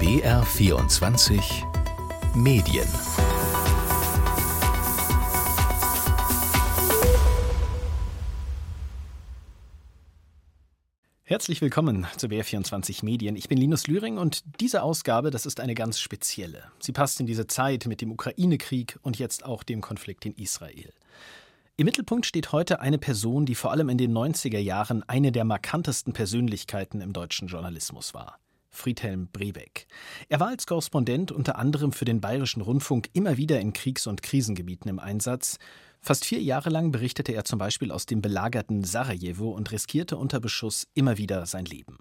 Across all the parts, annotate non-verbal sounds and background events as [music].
BR24 Medien Herzlich willkommen zu BR24 Medien. Ich bin Linus Lühring und diese Ausgabe, das ist eine ganz spezielle. Sie passt in diese Zeit mit dem Ukraine-Krieg und jetzt auch dem Konflikt in Israel. Im Mittelpunkt steht heute eine Person, die vor allem in den 90er Jahren eine der markantesten Persönlichkeiten im deutschen Journalismus war. Friedhelm Brebeck. Er war als Korrespondent unter anderem für den Bayerischen Rundfunk immer wieder in Kriegs- und Krisengebieten im Einsatz. Fast vier Jahre lang berichtete er zum Beispiel aus dem belagerten Sarajevo und riskierte unter Beschuss immer wieder sein Leben.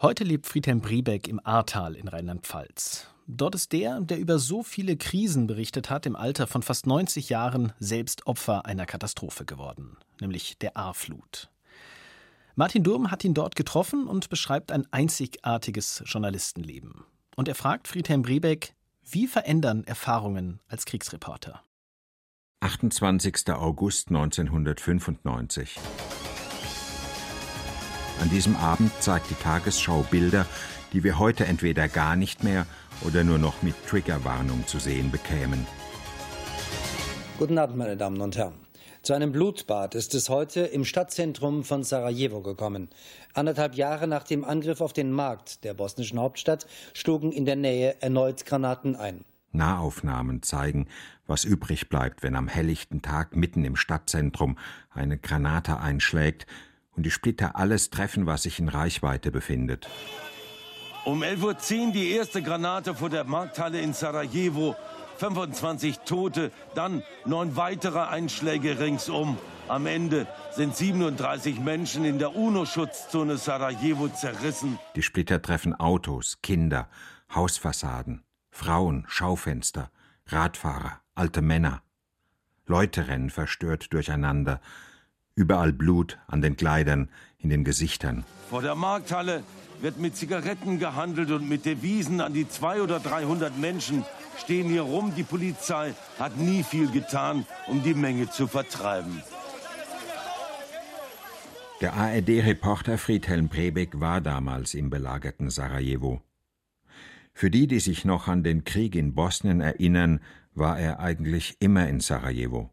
Heute lebt Friedhelm Brebeck im Ahrtal in Rheinland-Pfalz. Dort ist der, der über so viele Krisen berichtet hat, im Alter von fast 90 Jahren selbst Opfer einer Katastrophe geworden, nämlich der Ahrflut. Martin Durm hat ihn dort getroffen und beschreibt ein einzigartiges Journalistenleben. Und er fragt Friedhelm Brebeck, wie verändern Erfahrungen als Kriegsreporter? 28. August 1995. An diesem Abend zeigt die Tagesschau Bilder, die wir heute entweder gar nicht mehr oder nur noch mit Triggerwarnung zu sehen bekämen. Guten Abend, meine Damen und Herren. Zu einem Blutbad ist es heute im Stadtzentrum von Sarajevo gekommen. Anderthalb Jahre nach dem Angriff auf den Markt der bosnischen Hauptstadt schlugen in der Nähe erneut Granaten ein. Nahaufnahmen zeigen, was übrig bleibt, wenn am helllichten Tag mitten im Stadtzentrum eine Granate einschlägt und die Splitter alles treffen, was sich in Reichweite befindet. Um 11.10 Uhr die erste Granate vor der Markthalle in Sarajevo. 25 Tote, dann neun weitere Einschläge ringsum. Am Ende sind 37 Menschen in der UNO-Schutzzone Sarajevo zerrissen. Die Splitter treffen Autos, Kinder, Hausfassaden, Frauen, Schaufenster, Radfahrer, alte Männer. Leute rennen verstört durcheinander. Überall Blut an den Kleidern, in den Gesichtern. Vor der Markthalle wird mit Zigaretten gehandelt und mit Devisen an die 200 oder 300 Menschen stehen hier rum. Die Polizei hat nie viel getan, um die Menge zu vertreiben. Der ARD-Reporter Friedhelm Brebeck war damals im belagerten Sarajevo. Für die, die sich noch an den Krieg in Bosnien erinnern, war er eigentlich immer in Sarajevo.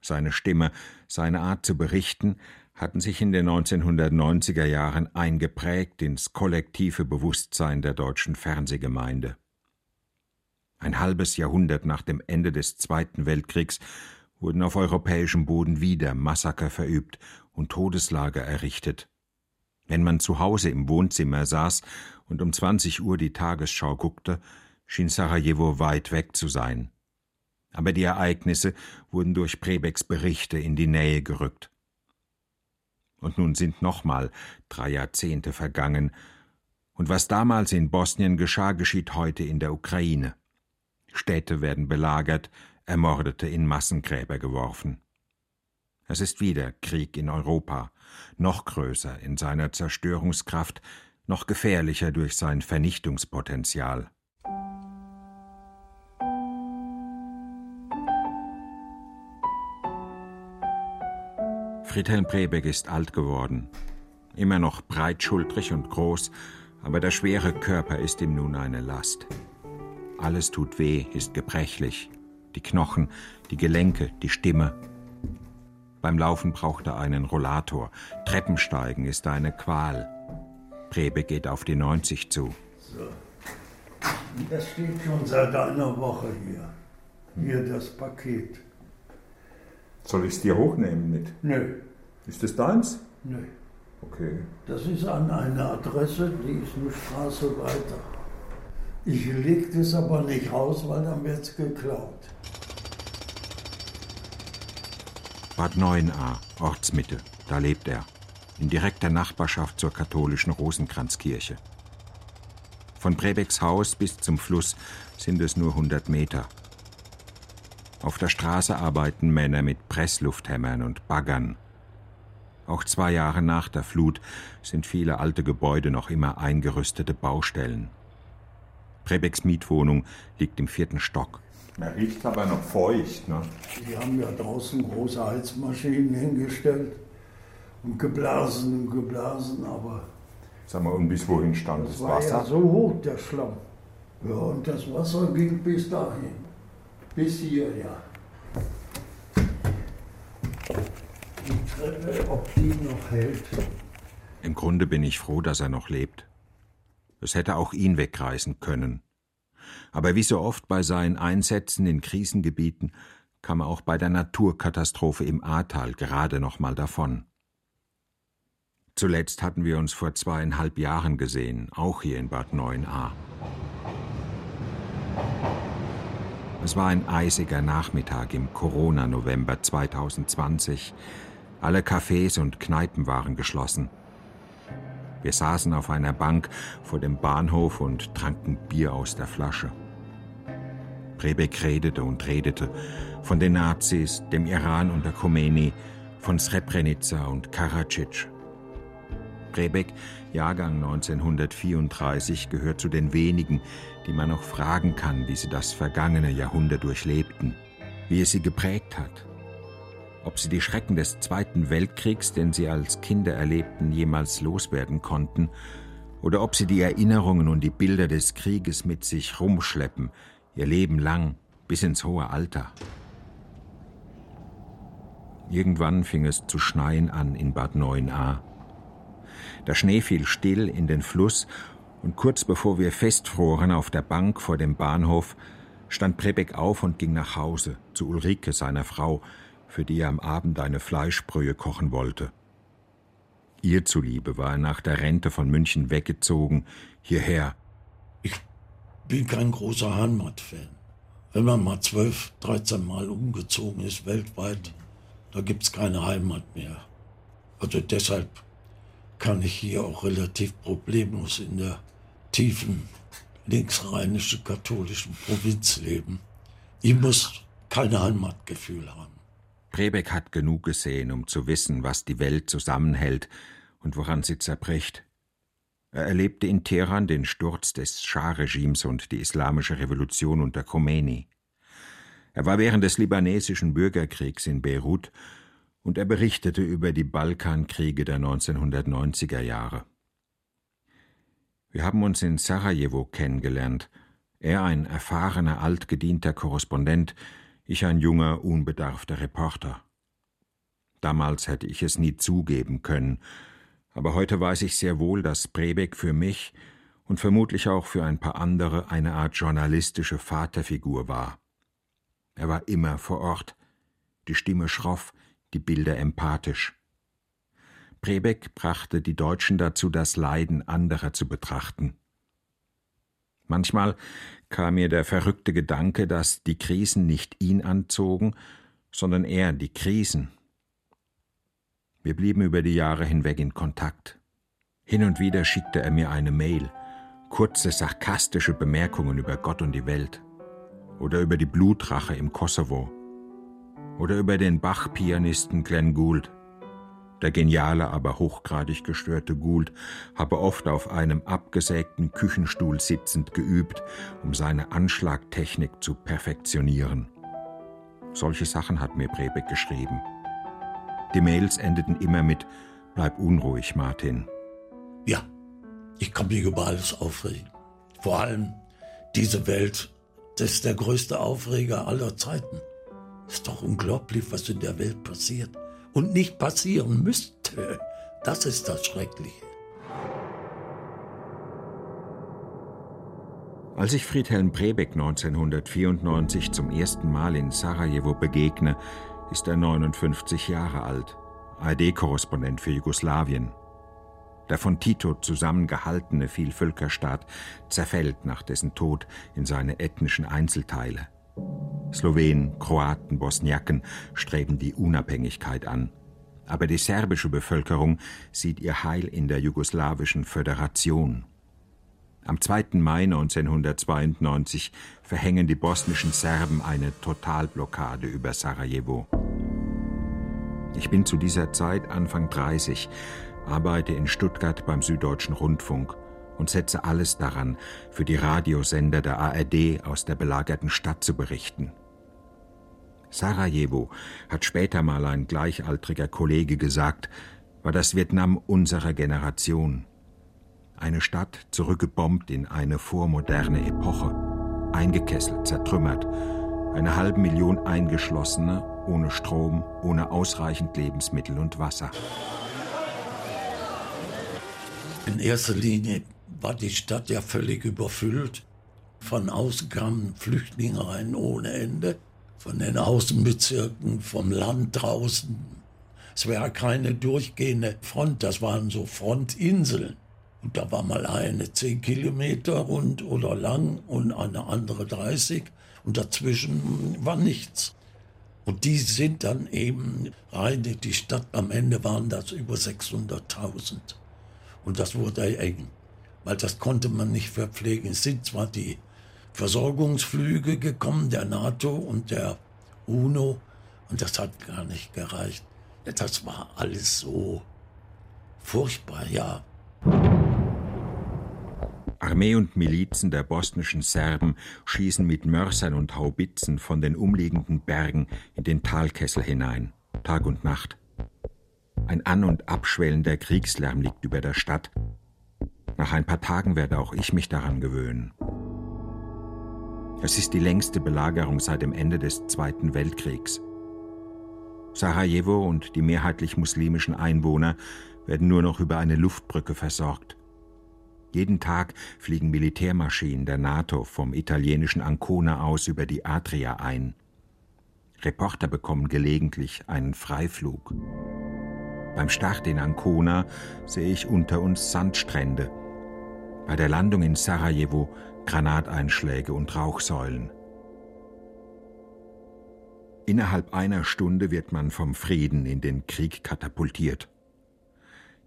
Seine Stimme, seine Art zu berichten, hatten sich in den 1990er Jahren eingeprägt ins kollektive Bewusstsein der deutschen Fernsehgemeinde. Ein halbes Jahrhundert nach dem Ende des Zweiten Weltkriegs wurden auf europäischem Boden wieder Massaker verübt und Todeslager errichtet. Wenn man zu Hause im Wohnzimmer saß und um 20 Uhr die Tagesschau guckte, schien Sarajevo weit weg zu sein. Aber die Ereignisse wurden durch Prebecks Berichte in die Nähe gerückt. Und nun sind nochmal drei Jahrzehnte vergangen, und was damals in Bosnien geschah, geschieht heute in der Ukraine. Städte werden belagert, Ermordete in Massengräber geworfen. Es ist wieder Krieg in Europa, noch größer in seiner Zerstörungskraft, noch gefährlicher durch sein Vernichtungspotenzial. Friedhelm Brebeck ist alt geworden. Immer noch breitschultrig und groß, aber der schwere Körper ist ihm nun eine Last. Alles tut weh, ist gebrechlich. Die Knochen, die Gelenke, die Stimme. Beim Laufen braucht er einen Rollator. Treppensteigen ist eine Qual. Brebe geht auf die 90 zu. So. Das steht schon seit einer Woche hier. Hier das Paket. Soll ich es dir hochnehmen mit? Nö. Ist das deins? Nö. Okay. Das ist an eine Adresse, die ist eine Straße weiter. Ich leg das aber nicht raus, weil dann wird es geklaut. Bad 9a, Ortsmitte, da lebt er. In direkter Nachbarschaft zur katholischen Rosenkranzkirche. Von Prebecks Haus bis zum Fluss sind es nur 100 Meter. Auf der Straße arbeiten Männer mit Presslufthämmern und Baggern. Auch zwei Jahre nach der Flut sind viele alte Gebäude noch immer eingerüstete Baustellen. Prebecks Mietwohnung liegt im vierten Stock. Man riecht aber noch feucht. Ne? Die haben ja draußen große Heizmaschinen hingestellt und geblasen und geblasen, aber Sag mal, und bis wohin stand das, das war Wasser? ja so hoch, der Schlamm. Ja, und das Wasser ging bis dahin. Bis hier, ja. Die Treppe, ob die noch hält. Im Grunde bin ich froh, dass er noch lebt. Es hätte auch ihn wegreißen können. Aber wie so oft bei seinen Einsätzen in Krisengebieten kam er auch bei der Naturkatastrophe im Ahrtal gerade noch mal davon. Zuletzt hatten wir uns vor zweieinhalb Jahren gesehen, auch hier in Bad 9a. Es war ein eisiger Nachmittag im Corona-November 2020. Alle Cafés und Kneipen waren geschlossen. Wir saßen auf einer Bank vor dem Bahnhof und tranken Bier aus der Flasche. Brebeck redete und redete von den Nazis, dem Iran unter Khomeini, von Srebrenica und Karadzic. Brebeck, Jahrgang 1934, gehört zu den wenigen, die man noch fragen kann, wie sie das vergangene Jahrhundert durchlebten, wie es sie geprägt hat. Ob sie die Schrecken des Zweiten Weltkriegs, den sie als Kinder erlebten, jemals loswerden konnten, oder ob sie die Erinnerungen und die Bilder des Krieges mit sich rumschleppen, ihr Leben lang, bis ins hohe Alter. Irgendwann fing es zu schneien an in Bad 9a. Der Schnee fiel still in den Fluss und kurz bevor wir festfroren auf der Bank vor dem Bahnhof, stand Prebeck auf und ging nach Hause zu Ulrike, seiner Frau, für die er am Abend eine Fleischbrühe kochen wollte. Ihr zuliebe war er nach der Rente von München weggezogen, hierher. Ich bin kein großer Heimatfan. Wenn man mal zwölf, dreizehn Mal umgezogen ist weltweit, da gibt's keine Heimat mehr. Also deshalb kann ich hier auch relativ problemlos in der tiefen linksrheinischen katholischen Provinz leben. Ich muss kein Heimatgefühl haben. Brebeck hat genug gesehen, um zu wissen, was die Welt zusammenhält und woran sie zerbricht. Er erlebte in Teheran den Sturz des Schah-Regimes und die islamische Revolution unter Khomeini. Er war während des libanesischen Bürgerkriegs in Beirut und er berichtete über die Balkankriege der 1990er Jahre. Wir haben uns in Sarajevo kennengelernt, er ein erfahrener, altgedienter Korrespondent, ich ein junger, unbedarfter Reporter. Damals hätte ich es nie zugeben können, aber heute weiß ich sehr wohl, dass Brebeck für mich und vermutlich auch für ein paar andere eine Art journalistische Vaterfigur war. Er war immer vor Ort, die Stimme schroff, die Bilder empathisch. Brebeck brachte die Deutschen dazu, das Leiden anderer zu betrachten. Manchmal kam mir der verrückte Gedanke, dass die Krisen nicht ihn anzogen, sondern er die Krisen. Wir blieben über die Jahre hinweg in Kontakt. Hin und wieder schickte er mir eine Mail, kurze sarkastische Bemerkungen über Gott und die Welt oder über die Blutrache im Kosovo oder über den Bach-Pianisten Glenn Gould. Der geniale, aber hochgradig gestörte Gould habe oft auf einem abgesägten Küchenstuhl sitzend geübt, um seine Anschlagtechnik zu perfektionieren. Solche Sachen hat mir Brebeck geschrieben. Die Mails endeten immer mit Bleib unruhig, Martin. Ja, ich kann mich über alles aufregen. Vor allem diese Welt, das ist der größte Aufreger aller Zeiten. Ist doch unglaublich, was in der Welt passiert und nicht passieren müsste. Das ist das Schreckliche. Als ich Friedhelm Brebeck 1994 zum ersten Mal in Sarajevo begegne, ist er 59 Jahre alt, ARD-Korrespondent für Jugoslawien. Der von Tito zusammengehaltene Vielvölkerstaat zerfällt nach dessen Tod in seine ethnischen Einzelteile. Slowenen, Kroaten, Bosniaken streben die Unabhängigkeit an. Aber die serbische Bevölkerung sieht ihr Heil in der jugoslawischen Föderation. Am 2. Mai 1992 verhängen die bosnischen Serben eine Totalblockade über Sarajevo. Ich bin zu dieser Zeit Anfang 30, arbeite in Stuttgart beim Süddeutschen Rundfunk und setze alles daran, für die Radiosender der ARD aus der belagerten Stadt zu berichten. Sarajevo, hat später mal ein gleichaltriger Kollege gesagt, war das Vietnam unserer Generation. Eine Stadt zurückgebombt in eine vormoderne Epoche, eingekesselt, zertrümmert, eine halbe Million Eingeschlossene, ohne Strom, ohne ausreichend Lebensmittel und Wasser. In erster Linie war die Stadt ja völlig überfüllt. Von außen kamen Flüchtlinge rein ohne Ende, von den Außenbezirken, vom Land draußen. Es wäre keine durchgehende Front, das waren so Frontinseln. Und da war mal eine 10 Kilometer rund oder lang und eine andere 30 und dazwischen war nichts. Und die sind dann eben rein in die Stadt. Am Ende waren das über 600.000. Und das wurde eng, weil das konnte man nicht verpflegen. Es sind zwar die Versorgungsflüge gekommen, der NATO und der UNO, und das hat gar nicht gereicht. Das war alles so furchtbar, ja. Armee und Milizen der bosnischen Serben schießen mit Mörsern und Haubitzen von den umliegenden Bergen in den Talkessel hinein, Tag und Nacht. Ein an- und abschwellender Kriegslärm liegt über der Stadt. Nach ein paar Tagen werde auch ich mich daran gewöhnen. Es ist die längste Belagerung seit dem Ende des Zweiten Weltkriegs. Sarajevo und die mehrheitlich muslimischen Einwohner werden nur noch über eine Luftbrücke versorgt. Jeden Tag fliegen Militärmaschinen der NATO vom italienischen Ancona aus über die Adria ein. Reporter bekommen gelegentlich einen Freiflug. Beim Start in Ancona sehe ich unter uns Sandstrände. Bei der Landung in Sarajevo Granateinschläge und Rauchsäulen. Innerhalb einer Stunde wird man vom Frieden in den Krieg katapultiert.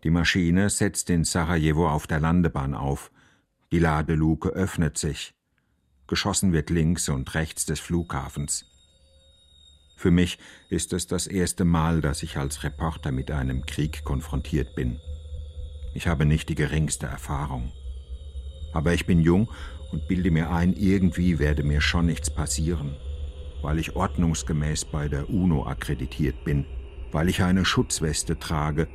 Die Maschine setzt in Sarajevo auf der Landebahn auf. Die Ladeluke öffnet sich. Geschossen wird links und rechts des Flughafens. Für mich ist es das erste Mal, dass ich als Reporter mit einem Krieg konfrontiert bin. Ich habe nicht die geringste Erfahrung. Aber ich bin jung und bilde mir ein, irgendwie werde mir schon nichts passieren, weil ich ordnungsgemäß bei der UNO akkreditiert bin, weil ich eine Schutzweste trage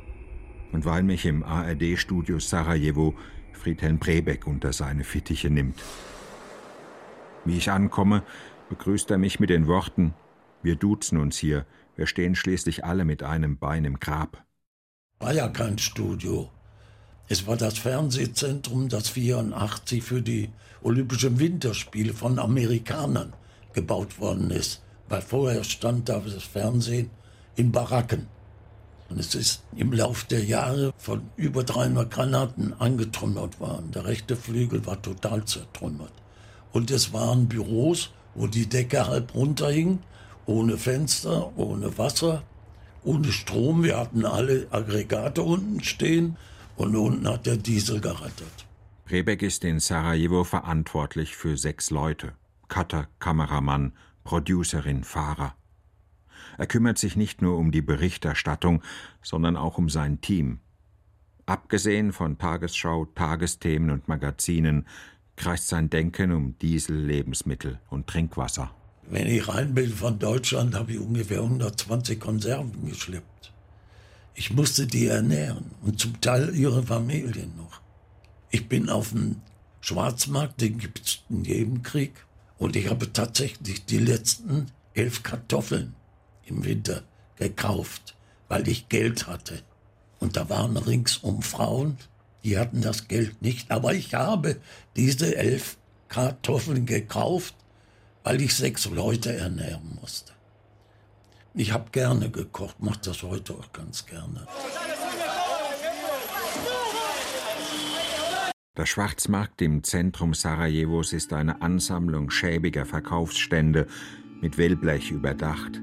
und weil mich im ARD-Studio Sarajevo Friedhelm Brebeck unter seine Fittiche nimmt. Wie ich ankomme, begrüßt er mich mit den Worten Wir duzen uns hier, wir stehen schließlich alle mit einem Bein im Grab. War ja kein Studio. Es war das Fernsehzentrum, das 84 für die Olympischen Winterspiele von Amerikanern gebaut worden ist, weil vorher stand da das Fernsehen in Baracken. Und es ist im Lauf der Jahre von über 300 Granaten angetrümmert worden. Der rechte Flügel war total zertrümmert. Und es waren Büros, wo die Decke halb runterhing, ohne Fenster, ohne Wasser, ohne Strom. Wir hatten alle Aggregate unten stehen und unten hat der Diesel gerettet. Rebeck ist in Sarajevo verantwortlich für sechs Leute. Cutter, Kameramann, Producerin, Fahrer. Er kümmert sich nicht nur um die Berichterstattung, sondern auch um sein Team. Abgesehen von Tagesschau, Tagesthemen und Magazinen kreist sein Denken um Diesel, Lebensmittel und Trinkwasser. Wenn ich rein bin von Deutschland, habe ich ungefähr 120 Konserven geschleppt. Ich musste die ernähren und zum Teil ihre Familien noch. Ich bin auf dem Schwarzmarkt, den gibt es in jedem Krieg, und ich habe tatsächlich die letzten elf Kartoffeln im Winter gekauft, weil ich Geld hatte. Und da waren ringsum Frauen, die hatten das Geld nicht. Aber ich habe diese elf Kartoffeln gekauft, weil ich sechs Leute ernähren musste. Ich habe gerne gekocht, mache das heute auch ganz gerne. Der Schwarzmarkt im Zentrum Sarajevos ist eine Ansammlung schäbiger Verkaufsstände mit Wellblech überdacht.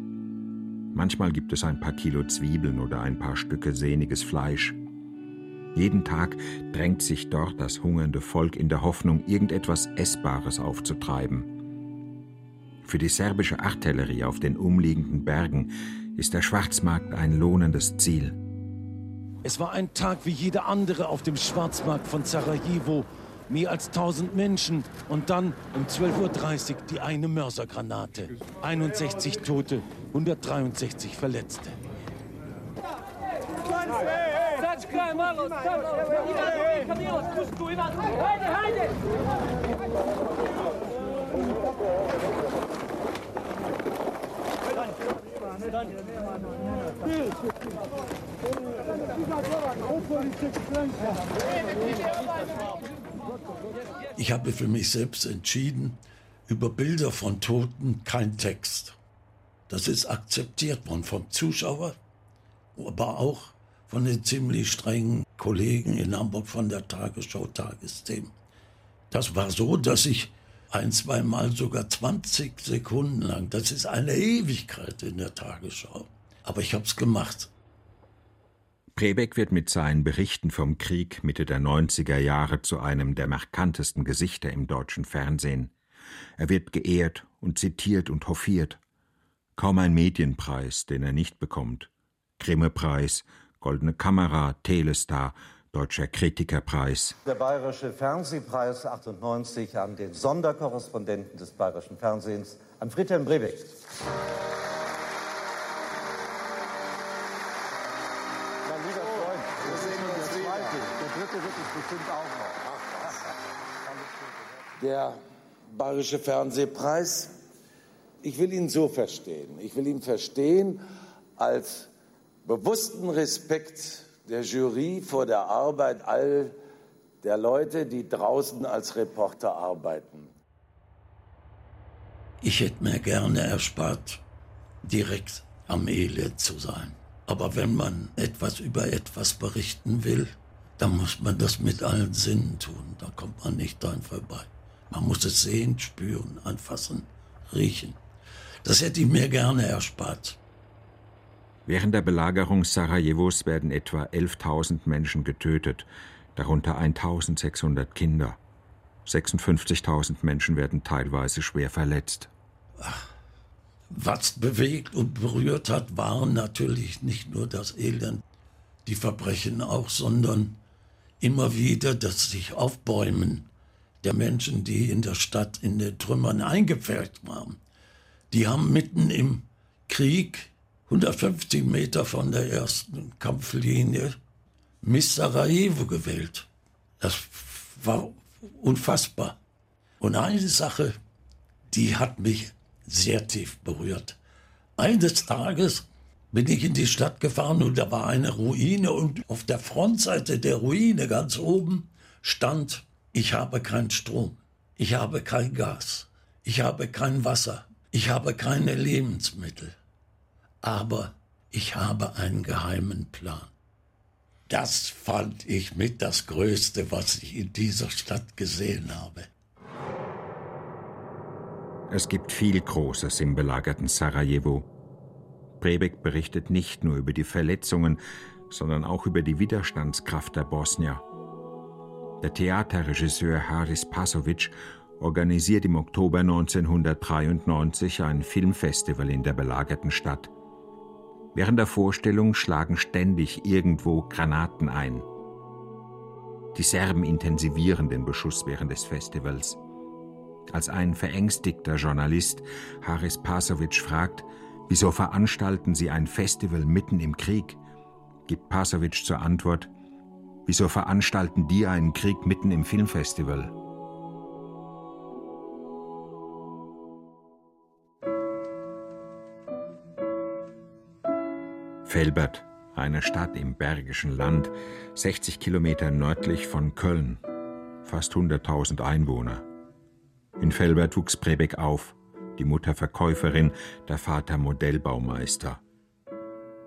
Manchmal gibt es ein paar Kilo Zwiebeln oder ein paar Stücke sehniges Fleisch. Jeden Tag drängt sich dort das hungernde Volk in der Hoffnung, irgendetwas Essbares aufzutreiben. Für die serbische Artillerie auf den umliegenden Bergen ist der Schwarzmarkt ein lohnendes Ziel. Es war ein Tag wie jeder andere auf dem Schwarzmarkt von Sarajevo. Mehr als 1000 Menschen und dann um 12.30 Uhr die eine Mörsergranate. 61 Tote, 163 Verletzte. Ich habe für mich selbst entschieden, über Bilder von Toten kein Text. Das ist akzeptiert worden vom Zuschauer, aber auch von den ziemlich strengen Kollegen in Hamburg von der Tagesschau Tagesthemen. Das war so, dass ich ein, zweimal sogar 20 Sekunden lang, das ist eine Ewigkeit in der Tagesschau, aber ich habe es gemacht. Prebeck wird mit seinen Berichten vom Krieg Mitte der 90er Jahre zu einem der markantesten Gesichter im deutschen Fernsehen. Er wird geehrt und zitiert und hofiert. Kaum ein Medienpreis, den er nicht bekommt. Grimme-Preis, Goldene Kamera, Telestar, Deutscher Kritikerpreis. Der Bayerische Fernsehpreis 98 an den Sonderkorrespondenten des Bayerischen Fernsehens, an Friedhelm Brebeck. Der Bayerische Fernsehpreis, ich will ihn so verstehen. Ich will ihn verstehen als bewussten Respekt der Jury vor der Arbeit all der Leute, die draußen als Reporter arbeiten. Ich hätte mir gerne erspart, direkt am Elend zu sein. Aber wenn man etwas über etwas berichten will, dann muss man das mit allen Sinnen tun. Da kommt man nicht dran vorbei. Man muss es sehen, spüren, anfassen, riechen. Das hätte ich mir gerne erspart. Während der Belagerung Sarajevos werden etwa 11.000 Menschen getötet, darunter 1.600 Kinder. 56.000 Menschen werden teilweise schwer verletzt. Ach, was bewegt und berührt hat, waren natürlich nicht nur das Elend, die Verbrechen auch, sondern immer wieder das sich aufbäumen der Menschen, die in der Stadt in den Trümmern eingepfercht waren. Die haben mitten im Krieg 150 Meter von der ersten Kampflinie Miss Sarajevo gewählt. Das war unfassbar. Und eine Sache, die hat mich sehr tief berührt. Eines Tages bin ich in die Stadt gefahren und da war eine Ruine und auf der Frontseite der Ruine ganz oben stand, ich habe keinen Strom, ich habe kein Gas, ich habe kein Wasser, ich habe keine Lebensmittel aber ich habe einen geheimen Plan. Das fand ich mit das Größte, was ich in dieser Stadt gesehen habe. Es gibt viel Großes im belagerten Sarajevo. Brebeck berichtet nicht nur über die Verletzungen, sondern auch über die Widerstandskraft der Bosnier. Der Theaterregisseur Haris Pasovic organisiert im Oktober 1993 ein Filmfestival in der belagerten Stadt. Während der Vorstellung schlagen ständig irgendwo Granaten ein. Die Serben intensivieren den Beschuss während des Festivals. Als ein verängstigter Journalist Haris Pasovic fragt, wieso veranstalten Sie ein Festival mitten im Krieg, gibt Pasovic zur Antwort, wieso veranstalten die einen Krieg mitten im Filmfestival? Velbert, eine Stadt im Bergischen Land, 60 Kilometer nördlich von Köln, fast 100.000 Einwohner. In Velbert wuchs Prebeck auf, die Mutter Verkäuferin, der Vater Modellbaumeister.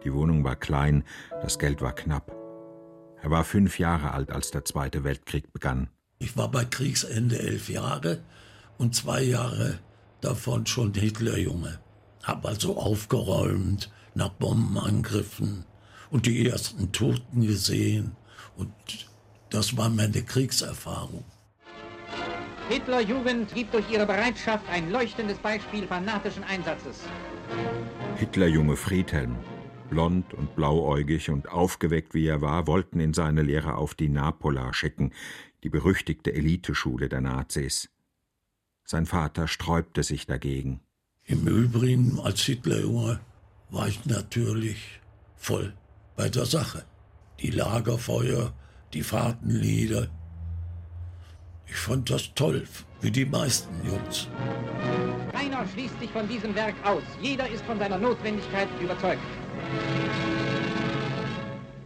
Die Wohnung war klein, das Geld war knapp. Er war fünf Jahre alt, als der Zweite Weltkrieg begann. Ich war bei Kriegsende elf Jahre und zwei Jahre davon schon Hitlerjunge. Hab also aufgeräumt, nach Bombenangriffen und die ersten Toten gesehen. Und das war meine Kriegserfahrung. Hitlerjugend gibt durch ihre Bereitschaft ein leuchtendes Beispiel fanatischen Einsatzes. Hitlerjunge Friedhelm, blond und blauäugig und aufgeweckt wie er war, wollten ihn seine Lehre auf die Napola schicken, die berüchtigte Eliteschule der Nazis. Sein Vater sträubte sich dagegen. Im Übrigen, als Hitlerjunge war ich natürlich voll bei der Sache. die Lagerfeuer, die Fahrtenlieder. Ich fand das toll, wie die meisten Jungs. Keiner schließt sich von diesem Werk aus. Jeder ist von seiner Notwendigkeit überzeugt.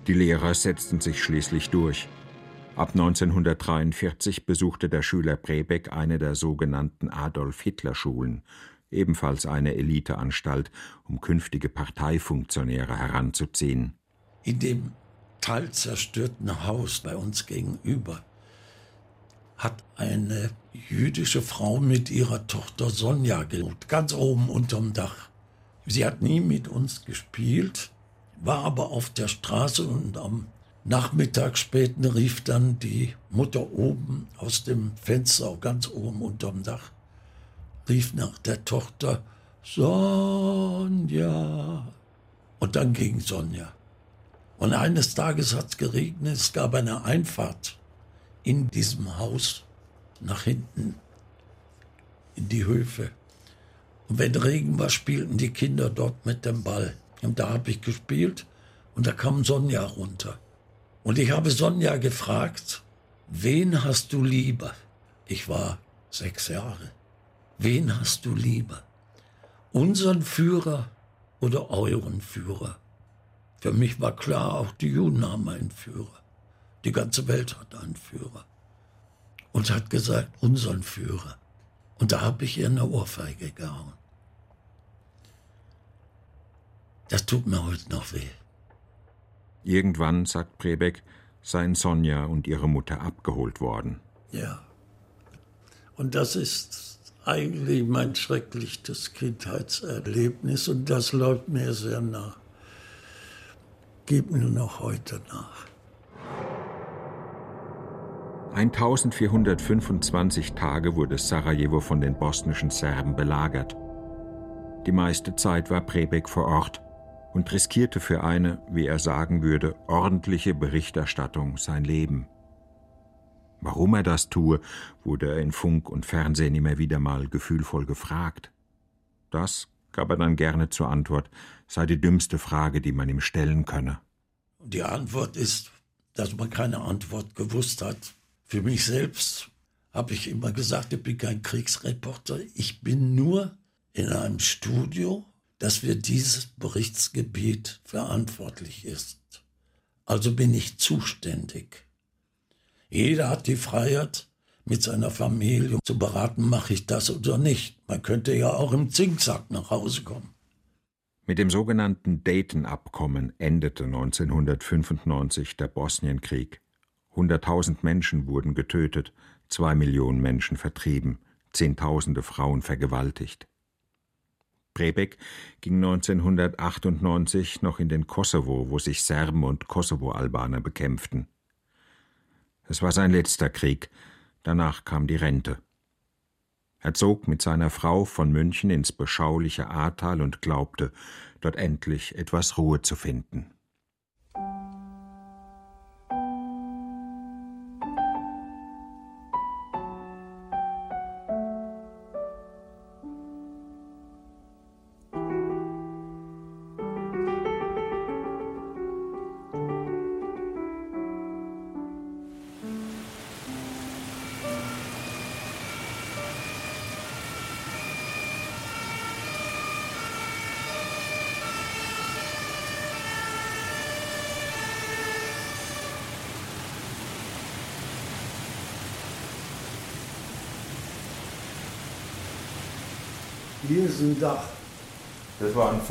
Die Lehrer setzten sich schließlich durch. Ab 1943 besuchte der Schüler Brebeck eine der sogenannten Adolf-Hitler-Schulen, ebenfalls eine Eliteanstalt, um künftige Parteifunktionäre heranzuziehen. In dem teilzerstörten Haus bei uns gegenüber hat eine jüdische Frau mit ihrer Tochter Sonja gelebt, ganz oben unterm Dach. Sie hat nie mit uns gespielt, war aber auf der Straße und am Nachmittag späten rief dann die Mutter oben aus dem Fenster, ganz oben unterm Dach, rief nach der Tochter Sonja. Und dann ging Sonja. Und eines Tages hat es geregnet, es gab eine Einfahrt in diesem Haus nach hinten in die Höfe. Und wenn Regen war, spielten die Kinder dort mit dem Ball. Und da habe ich gespielt und da kam Sonja runter. Und ich habe Sonja gefragt, wen hast du lieber? Ich war sechs Jahre. Wen hast du lieber? Unseren Führer oder euren Führer? Für mich war klar, auch die Juden haben einen Führer. Die ganze Welt hat einen Führer. Und hat gesagt, unseren Führer. Und da habe ich ihr eine Ohrfeige gehauen. Das tut mir heute noch weh. Irgendwann, sagt Prebeck, seien Sonja und ihre Mutter abgeholt worden. Ja. Und das ist eigentlich mein schrecklichstes Kindheitserlebnis und das läuft mir sehr nah. Gib mir noch heute nach. 1425 Tage wurde Sarajevo von den bosnischen Serben belagert. Die meiste Zeit war Prebeck vor Ort und riskierte für eine, wie er sagen würde, ordentliche Berichterstattung sein Leben. Warum er das tue, wurde er in Funk und Fernsehen immer wieder mal gefühlvoll gefragt. Das gab er dann gerne zur Antwort, sei die dümmste Frage, die man ihm stellen könne. Die Antwort ist, dass man keine Antwort gewusst hat. Für mich selbst habe ich immer gesagt, ich bin kein Kriegsreporter, ich bin nur in einem Studio das für dieses Berichtsgebiet verantwortlich ist. Also bin ich zuständig. Jeder hat die Freiheit, mit seiner Familie zu beraten, mache ich das oder nicht. Man könnte ja auch im Zinksack nach Hause kommen. Mit dem sogenannten Dayton-Abkommen endete 1995 der Bosnienkrieg. Hunderttausend Menschen wurden getötet, zwei Millionen Menschen vertrieben, Zehntausende Frauen vergewaltigt. Brebeck ging 1998 noch in den Kosovo, wo sich Serben und Kosovo-Albaner bekämpften. Es war sein letzter Krieg, danach kam die Rente. Er zog mit seiner Frau von München ins beschauliche Ahrtal und glaubte, dort endlich etwas Ruhe zu finden.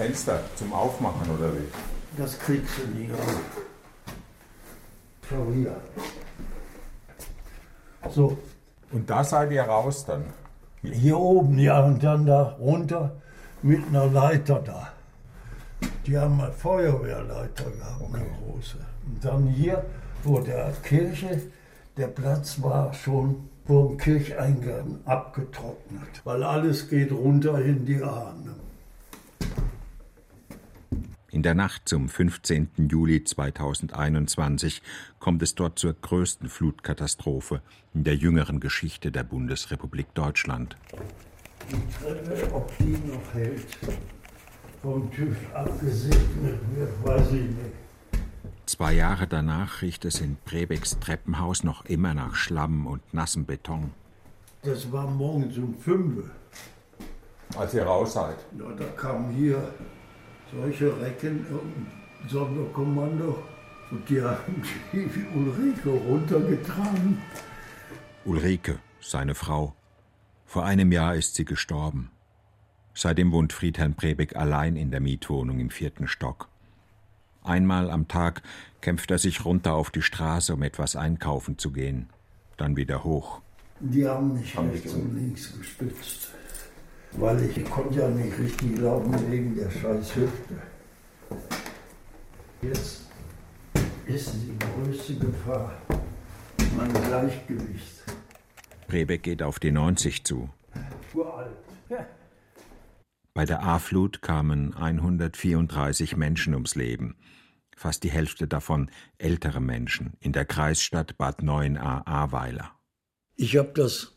Fenster zum Aufmachen, oder wie? Das kriegst du nie auf. Schau hier. So. Und da seid ihr raus dann? Hier oben, ja, und dann da runter mit einer Leiter da. Die haben eine Feuerwehrleiter gehabt, okay. eine große. Und dann hier vor der Kirche, der Platz war schon vor dem Kircheingang abgetrocknet, weil alles geht runter in die Ahne. In der Nacht zum 15. Juli 2021 kommt es dort zur größten Flutkatastrophe in der jüngeren Geschichte der Bundesrepublik Deutschland. Die Treppe, ob die noch hält, vom TÜV abgesegnet wird, weiß ich nicht. Zwei Jahre danach riecht es in Prebecks Treppenhaus noch immer nach Schlamm und nassem Beton. Das war morgens um fünf. Als ihr raus seid. Ja, da kamen hier solche Recken im Sonderkommando und die haben [laughs] die Ulrike runtergetragen. Ulrike, seine Frau. Vor einem Jahr ist sie gestorben. Seitdem wohnt Friedhelm Prebeck allein in der Mietwohnung im vierten Stock. Einmal am Tag kämpft er sich runter auf die Straße, um etwas einkaufen zu gehen, dann wieder hoch. Die haben mich haben rechts und links gestützt, weil ich konnte ja nicht richtig laufen wegen der scheiß Hüfte. Jetzt ist die größte Gefahr mein Gleichgewicht. Prebeck geht auf die 90 zu. Uralt. Bei der A-Flut kamen 134 Menschen ums Leben. Fast die Hälfte davon ältere Menschen in der Kreisstadt Bad 9a Ahrweiler. Ich habe das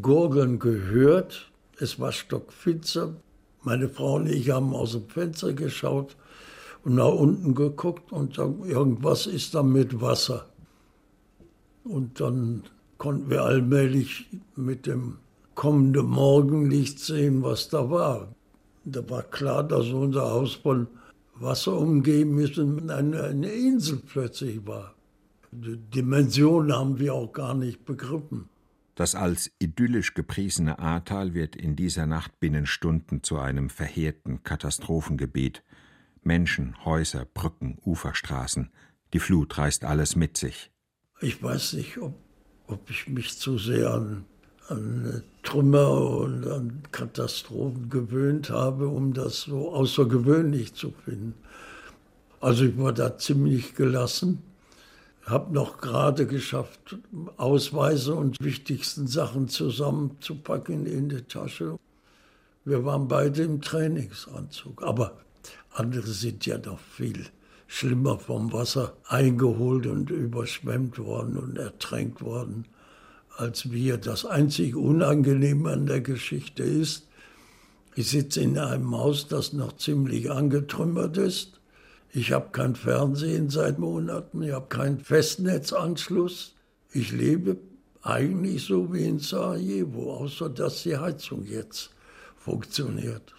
Gurgeln gehört. Es war stockfinster. Meine Frau und ich haben aus dem Fenster geschaut und nach unten geguckt und sagen, irgendwas ist da mit Wasser. Und dann konnten wir allmählich mit dem kommenden Morgenlicht sehen, was da war. Da war klar, dass unser Haus von Wasser umgeben ist und eine, eine Insel plötzlich war. Die Dimension haben wir auch gar nicht begriffen. Das als idyllisch gepriesene Ahrtal wird in dieser Nacht binnen Stunden zu einem verheerten Katastrophengebiet. Menschen, Häuser, Brücken, Uferstraßen. Die Flut reißt alles mit sich. Ich weiß nicht, ob, ob ich mich zu sehr an, an Trümmer und an Katastrophen gewöhnt habe, um das so außergewöhnlich zu finden. Also ich war da ziemlich gelassen, habe noch gerade geschafft, Ausweise und wichtigsten Sachen zusammenzupacken in die Tasche. Wir waren beide im Trainingsanzug, aber andere sind ja noch viel schlimmer vom Wasser eingeholt und überschwemmt worden und ertränkt worden als wir. Das einzig Unangenehme an der Geschichte ist, ich sitze in einem Haus, das noch ziemlich angetrümmert ist. Ich habe kein Fernsehen seit Monaten, ich habe keinen Festnetzanschluss. Ich lebe eigentlich so wie in Sarajevo, außer dass die Heizung jetzt funktioniert.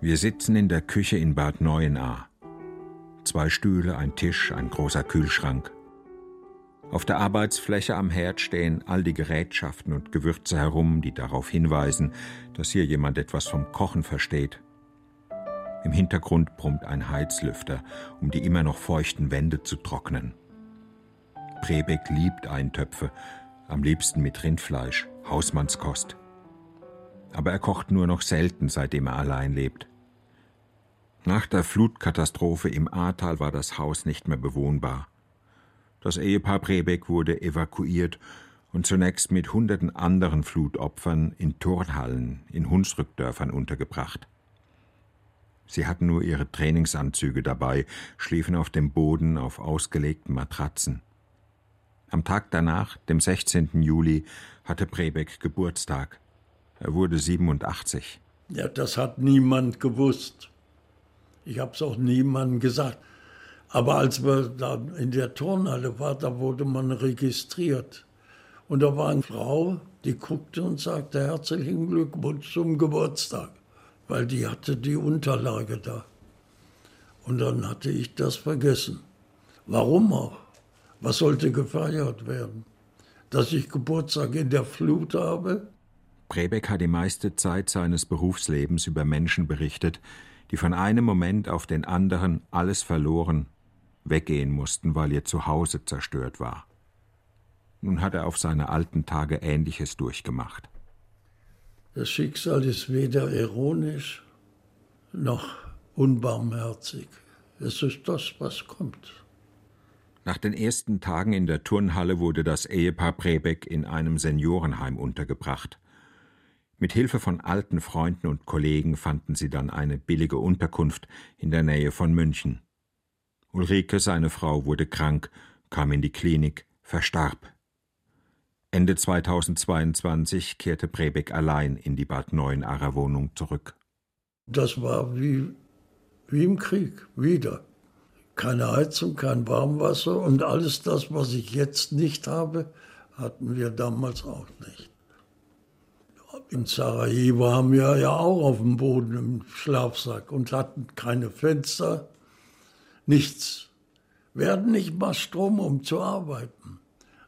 Wir sitzen in der Küche in Bad Neuenahr. Zwei Stühle, ein Tisch, ein großer Kühlschrank. Auf der Arbeitsfläche am Herd stehen all die Gerätschaften und Gewürze herum, die darauf hinweisen, dass hier jemand etwas vom Kochen versteht. Im Hintergrund brummt ein Heizlüfter, um die immer noch feuchten Wände zu trocknen. Prebeck liebt Eintöpfe, am liebsten mit Rindfleisch, Hausmannskost. Aber er kocht nur noch selten, seitdem er allein lebt. Nach der Flutkatastrophe im Ahrtal war das Haus nicht mehr bewohnbar. Das Ehepaar Brebeck wurde evakuiert und zunächst mit hunderten anderen Flutopfern in Turnhallen in Hunsrückdörfern untergebracht. Sie hatten nur ihre Trainingsanzüge dabei, schliefen auf dem Boden auf ausgelegten Matratzen. Am Tag danach, dem 16. Juli, hatte Brebeck Geburtstag. Er wurde 87. Ja, das hat niemand gewusst. Ich habe es auch niemandem gesagt. Aber als wir da in der Turnhalle waren, da wurde man registriert. Und da war eine Frau, die guckte und sagte herzlichen Glückwunsch zum Geburtstag, weil die hatte die Unterlage da. Und dann hatte ich das vergessen. Warum auch? Was sollte gefeiert werden? Dass ich Geburtstag in der Flut habe? Brebeck hat die meiste Zeit seines Berufslebens über Menschen berichtet, die von einem Moment auf den anderen alles verloren, weggehen mussten, weil ihr Zuhause zerstört war. Nun hat er auf seine alten Tage Ähnliches durchgemacht. Das Schicksal ist weder ironisch noch unbarmherzig. Es ist das, was kommt. Nach den ersten Tagen in der Turnhalle wurde das Ehepaar Prebeck in einem Seniorenheim untergebracht. Mit Hilfe von alten Freunden und Kollegen fanden sie dann eine billige Unterkunft in der Nähe von München. Ulrike, seine Frau, wurde krank, kam in die Klinik, verstarb. Ende 2022 kehrte Brebeck allein in die Bad Neuenacher Wohnung zurück. Das war wie, wie im Krieg, wieder. Keine Heizung, kein Warmwasser und alles das, was ich jetzt nicht habe, hatten wir damals auch nicht. In Sarajevo haben wir ja auch auf dem Boden im Schlafsack und hatten keine Fenster, nichts. Wir hatten nicht mal Strom, um zu arbeiten.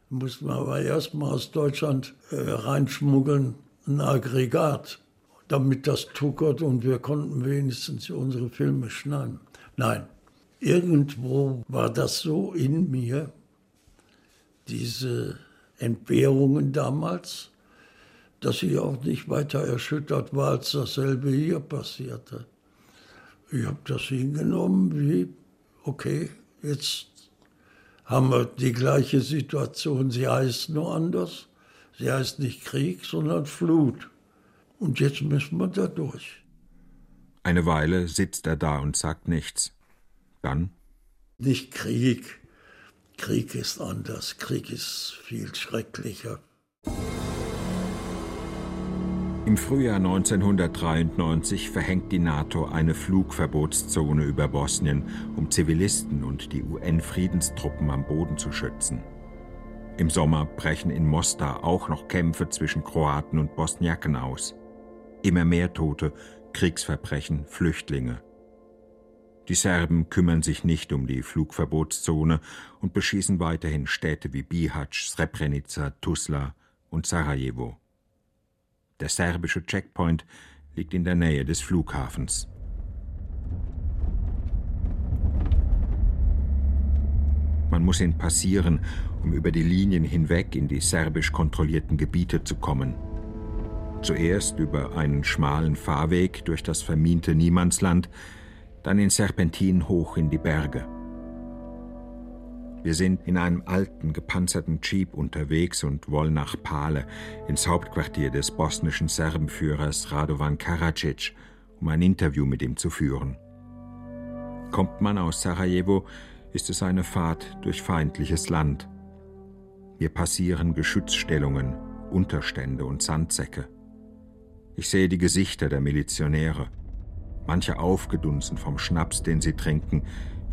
Da mussten wir aber erstmal aus Deutschland äh, reinschmuggeln, ein Aggregat, damit das tuckert und wir konnten wenigstens unsere Filme schneiden. Nein, irgendwo war das so in mir, diese Entbehrungen damals, dass ich auch nicht weiter erschüttert war, als dasselbe hier passierte. Ich habe das hingenommen wie, okay, jetzt haben wir die gleiche Situation. Sie heißt nur anders. Sie heißt nicht Krieg, sondern Flut. Und jetzt müssen wir da durch. Eine Weile sitzt er da und sagt nichts. Dann? Nicht Krieg. Krieg ist anders. Krieg ist viel schrecklicher. Im Frühjahr 1993 verhängt die NATO eine Flugverbotszone über Bosnien, um Zivilisten und die UN-Friedenstruppen am Boden zu schützen. Im Sommer brechen in Mostar auch noch Kämpfe zwischen Kroaten und Bosniaken aus. Immer mehr Tote, Kriegsverbrechen, Flüchtlinge. Die Serben kümmern sich nicht um die Flugverbotszone und beschießen weiterhin Städte wie Bihać, Srebrenica, Tuzla und Sarajevo. Der serbische Checkpoint liegt in der Nähe des Flughafens. Man muss ihn passieren, um über die Linien hinweg in die serbisch kontrollierten Gebiete zu kommen. Zuerst über einen schmalen Fahrweg durch das vermiente Niemandsland, dann in Serpentin hoch in die Berge. Wir sind in einem alten, gepanzerten Jeep unterwegs und wollen nach Pale, ins Hauptquartier des bosnischen Serbenführers Radovan Karadzic, um ein Interview mit ihm zu führen. Kommt man aus Sarajevo, ist es eine Fahrt durch feindliches Land. Wir passieren Geschützstellungen, Unterstände und Sandsäcke. Ich sehe die Gesichter der Milizionäre, manche aufgedunsen vom Schnaps, den sie trinken,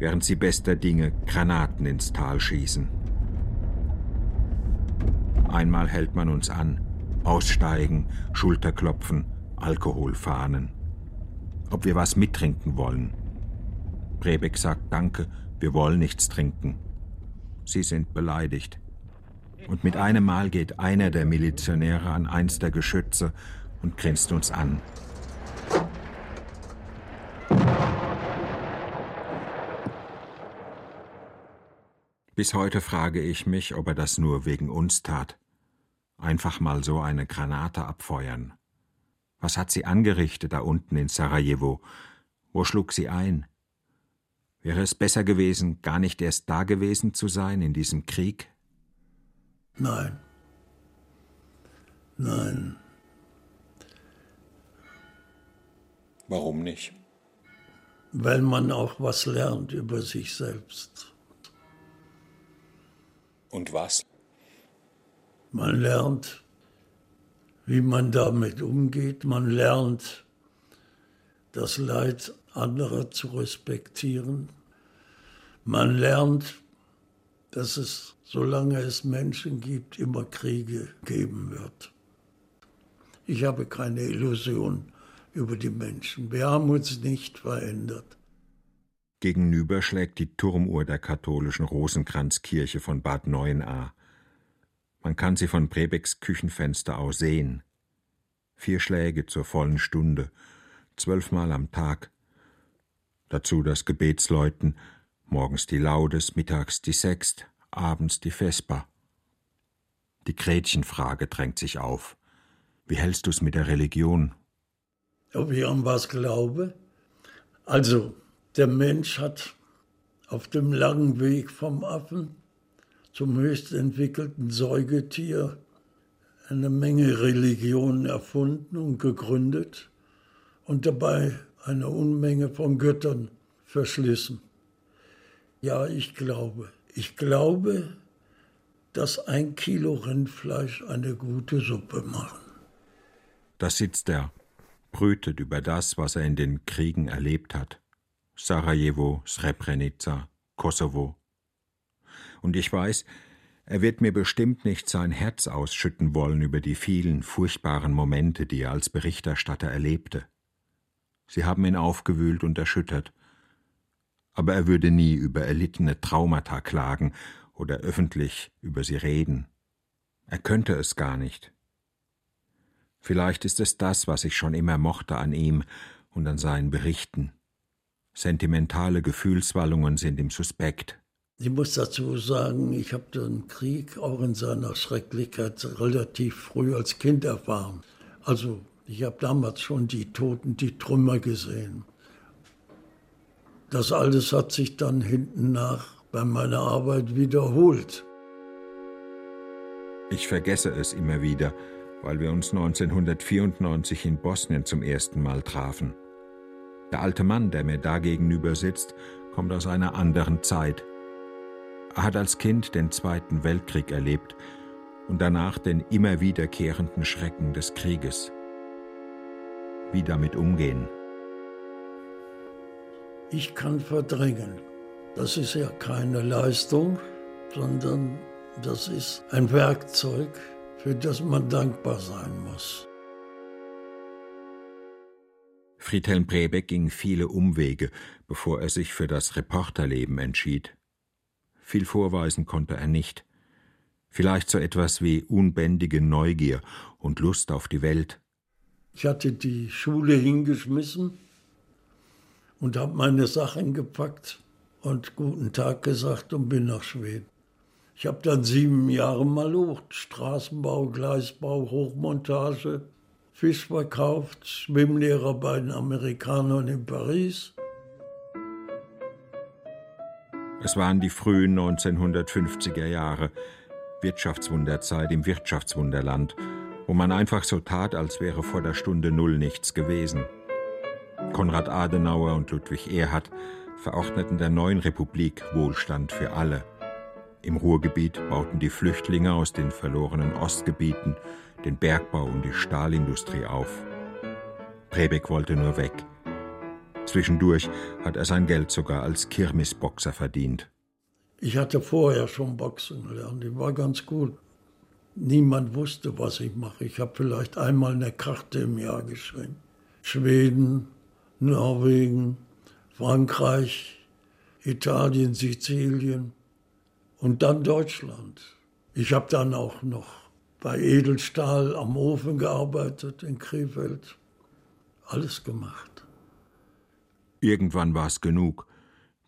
während sie bester Dinge Granaten ins Tal schießen. Einmal hält man uns an, aussteigen, Schulterklopfen, Alkoholfahnen. Ob wir was mittrinken wollen. Brebeck sagt Danke, wir wollen nichts trinken. Sie sind beleidigt. Und mit einem Mal geht einer der Milizionäre an eins der Geschütze und grinst uns an. Bis heute frage ich mich, ob er das nur wegen uns tat. Einfach mal so eine Granate abfeuern. Was hat sie angerichtet da unten in Sarajevo? Wo schlug sie ein? Wäre es besser gewesen, gar nicht erst da gewesen zu sein in diesem Krieg? Nein. Nein. Warum nicht? Weil man auch was lernt über sich selbst. Und was? Man lernt, wie man damit umgeht. Man lernt, das Leid anderer zu respektieren. Man lernt, dass es, solange es Menschen gibt, immer Kriege geben wird. Ich habe keine Illusion über die Menschen. Wir haben uns nicht verändert. Gegenüber schlägt die Turmuhr der katholischen Rosenkranzkirche von Bad Neuenahr. Man kann sie von Brebecks Küchenfenster aus sehen. Vier Schläge zur vollen Stunde, zwölfmal am Tag. Dazu das Gebetsläuten, morgens die Laudes, mittags die Sext, abends die Vesper. Die Gretchenfrage drängt sich auf. Wie hältst du's mit der Religion? Ob ich an was glaube? Also, der Mensch hat auf dem langen Weg vom Affen zum höchst entwickelten Säugetier eine Menge Religionen erfunden und gegründet und dabei eine Unmenge von Göttern verschlissen. Ja, ich glaube. Ich glaube, dass ein Kilo Rindfleisch eine gute Suppe machen. Da sitzt er, brütet über das, was er in den Kriegen erlebt hat. Sarajevo, Srebrenica, Kosovo. Und ich weiß, er wird mir bestimmt nicht sein Herz ausschütten wollen über die vielen furchtbaren Momente, die er als Berichterstatter erlebte. Sie haben ihn aufgewühlt und erschüttert. Aber er würde nie über erlittene Traumata klagen oder öffentlich über sie reden. Er könnte es gar nicht. Vielleicht ist es das, was ich schon immer mochte an ihm und an seinen Berichten. Sentimentale Gefühlswallungen sind ihm suspekt. Ich muss dazu sagen, ich habe den Krieg auch in seiner Schrecklichkeit relativ früh als Kind erfahren. Also ich habe damals schon die Toten, die Trümmer gesehen. Das alles hat sich dann hinten nach bei meiner Arbeit wiederholt. Ich vergesse es immer wieder, weil wir uns 1994 in Bosnien zum ersten Mal trafen. Der alte Mann, der mir da gegenüber sitzt, kommt aus einer anderen Zeit. Er hat als Kind den Zweiten Weltkrieg erlebt und danach den immer wiederkehrenden Schrecken des Krieges. Wie damit umgehen? Ich kann verdrängen. Das ist ja keine Leistung, sondern das ist ein Werkzeug, für das man dankbar sein muss. Friedhelm Brebeck ging viele Umwege, bevor er sich für das Reporterleben entschied. Viel vorweisen konnte er nicht. Vielleicht so etwas wie unbändige Neugier und Lust auf die Welt. Ich hatte die Schule hingeschmissen und habe meine Sachen gepackt und guten Tag gesagt und bin nach Schweden. Ich habe dann sieben Jahre malocht. Straßenbau, Gleisbau, Hochmontage, Fisch verkauft, Schwimmlehrer bei den Amerikanern in Paris. Es waren die frühen 1950er Jahre, Wirtschaftswunderzeit im Wirtschaftswunderland, wo man einfach so tat, als wäre vor der Stunde Null nichts gewesen. Konrad Adenauer und Ludwig Erhard verordneten der neuen Republik Wohlstand für alle. Im Ruhrgebiet bauten die Flüchtlinge aus den verlorenen Ostgebieten den Bergbau und die Stahlindustrie auf. Prebeck wollte nur weg. Zwischendurch hat er sein Geld sogar als Kirmesboxer verdient. Ich hatte vorher schon Boxen gelernt, ich war ganz gut. Niemand wusste, was ich mache. Ich habe vielleicht einmal eine Karte im Jahr geschrieben. Schweden, Norwegen, Frankreich, Italien, Sizilien und dann Deutschland. Ich habe dann auch noch bei Edelstahl am Ofen gearbeitet in Krefeld. Alles gemacht. Irgendwann war es genug.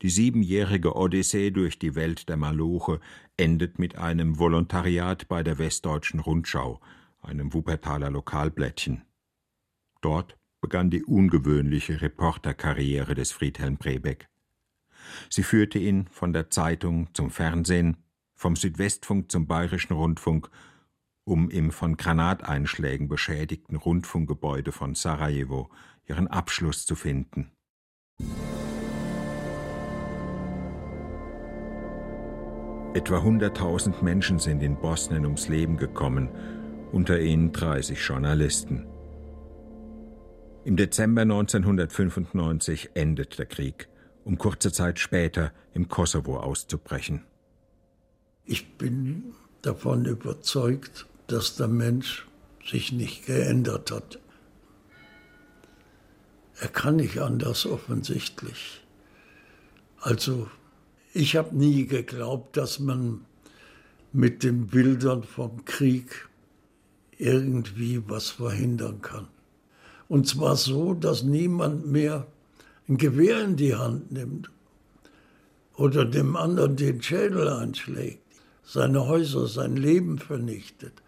Die siebenjährige Odyssee durch die Welt der Maloche endet mit einem Volontariat bei der Westdeutschen Rundschau, einem Wuppertaler Lokalblättchen. Dort begann die ungewöhnliche Reporterkarriere des Friedhelm Brebeck. Sie führte ihn von der Zeitung zum Fernsehen, vom Südwestfunk zum Bayerischen Rundfunk, um im von Granateinschlägen beschädigten Rundfunkgebäude von Sarajevo ihren Abschluss zu finden. Etwa 100.000 Menschen sind in Bosnien ums Leben gekommen, unter ihnen 30 Journalisten. Im Dezember 1995 endet der Krieg, um kurze Zeit später im Kosovo auszubrechen. Ich bin davon überzeugt, dass der Mensch sich nicht geändert hat. Er kann nicht anders offensichtlich. Also ich habe nie geglaubt, dass man mit den Bildern vom Krieg irgendwie was verhindern kann. Und zwar so, dass niemand mehr ein Gewehr in die Hand nimmt oder dem anderen den Schädel einschlägt, seine Häuser, sein Leben vernichtet.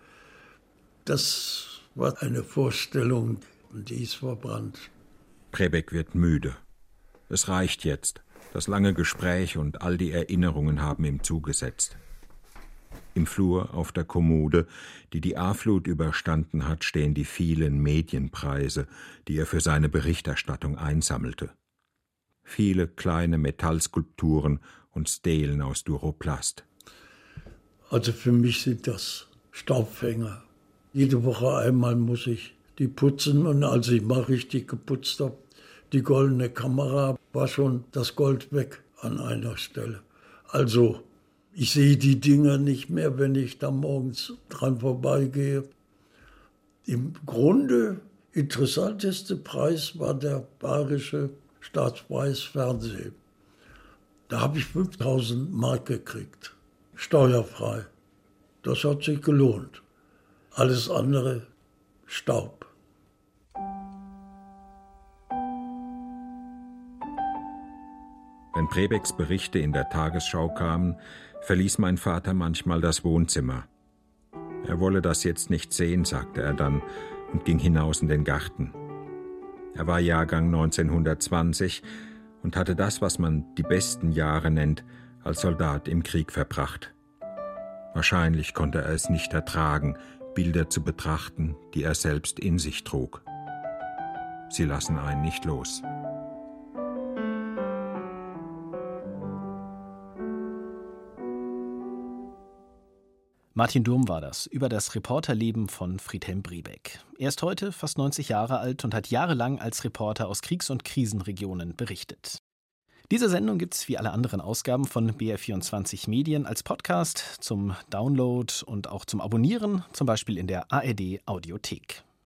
Das war eine Vorstellung, die ist verbrannt. Prebeck wird müde. Es reicht jetzt. Das lange Gespräch und all die Erinnerungen haben ihm zugesetzt. Im Flur auf der Kommode, die die A-Flut überstanden hat, stehen die vielen Medienpreise, die er für seine Berichterstattung einsammelte. Viele kleine Metallskulpturen und Stelen aus Duroplast. Also für mich sind das Staubfänger. Jede Woche einmal muss ich die putzen und als ich mal richtig geputzt habe, die goldene Kamera, war schon das Gold weg an einer Stelle. Also ich sehe die Dinger nicht mehr, wenn ich da morgens dran vorbeigehe. Im Grunde interessanteste Preis war der Bayerische Staatspreis Fernsehen. Da habe ich 5000 Mark gekriegt, steuerfrei. Das hat sich gelohnt. Alles andere Staub. Wenn Prebecks Berichte in der Tagesschau kamen, verließ mein Vater manchmal das Wohnzimmer. Er wolle das jetzt nicht sehen, sagte er dann und ging hinaus in den Garten. Er war Jahrgang 1920 und hatte das, was man die besten Jahre nennt, als Soldat im Krieg verbracht. Wahrscheinlich konnte er es nicht ertragen, Bilder zu betrachten, die er selbst in sich trug. Sie lassen einen nicht los. Martin Durm war das über das Reporterleben von Friedhelm Briebeck. Er ist heute fast 90 Jahre alt und hat jahrelang als Reporter aus Kriegs- und Krisenregionen berichtet. Diese Sendung gibt es wie alle anderen Ausgaben von BR24 Medien als Podcast zum Download und auch zum Abonnieren, zum Beispiel in der ARD Audiothek.